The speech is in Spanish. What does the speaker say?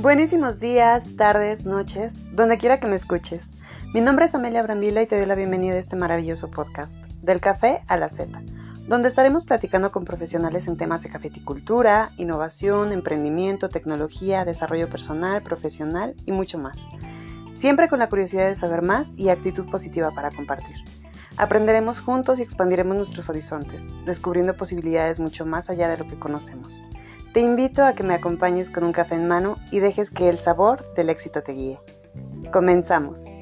Buenísimos días, tardes, noches, donde quiera que me escuches. Mi nombre es Amelia Brambila y te doy la bienvenida a este maravilloso podcast, Del Café a la Z, donde estaremos platicando con profesionales en temas de cafeticultura, innovación, emprendimiento, tecnología, desarrollo personal, profesional y mucho más. Siempre con la curiosidad de saber más y actitud positiva para compartir. Aprenderemos juntos y expandiremos nuestros horizontes, descubriendo posibilidades mucho más allá de lo que conocemos. Te invito a que me acompañes con un café en mano y dejes que el sabor del éxito te guíe. Comenzamos.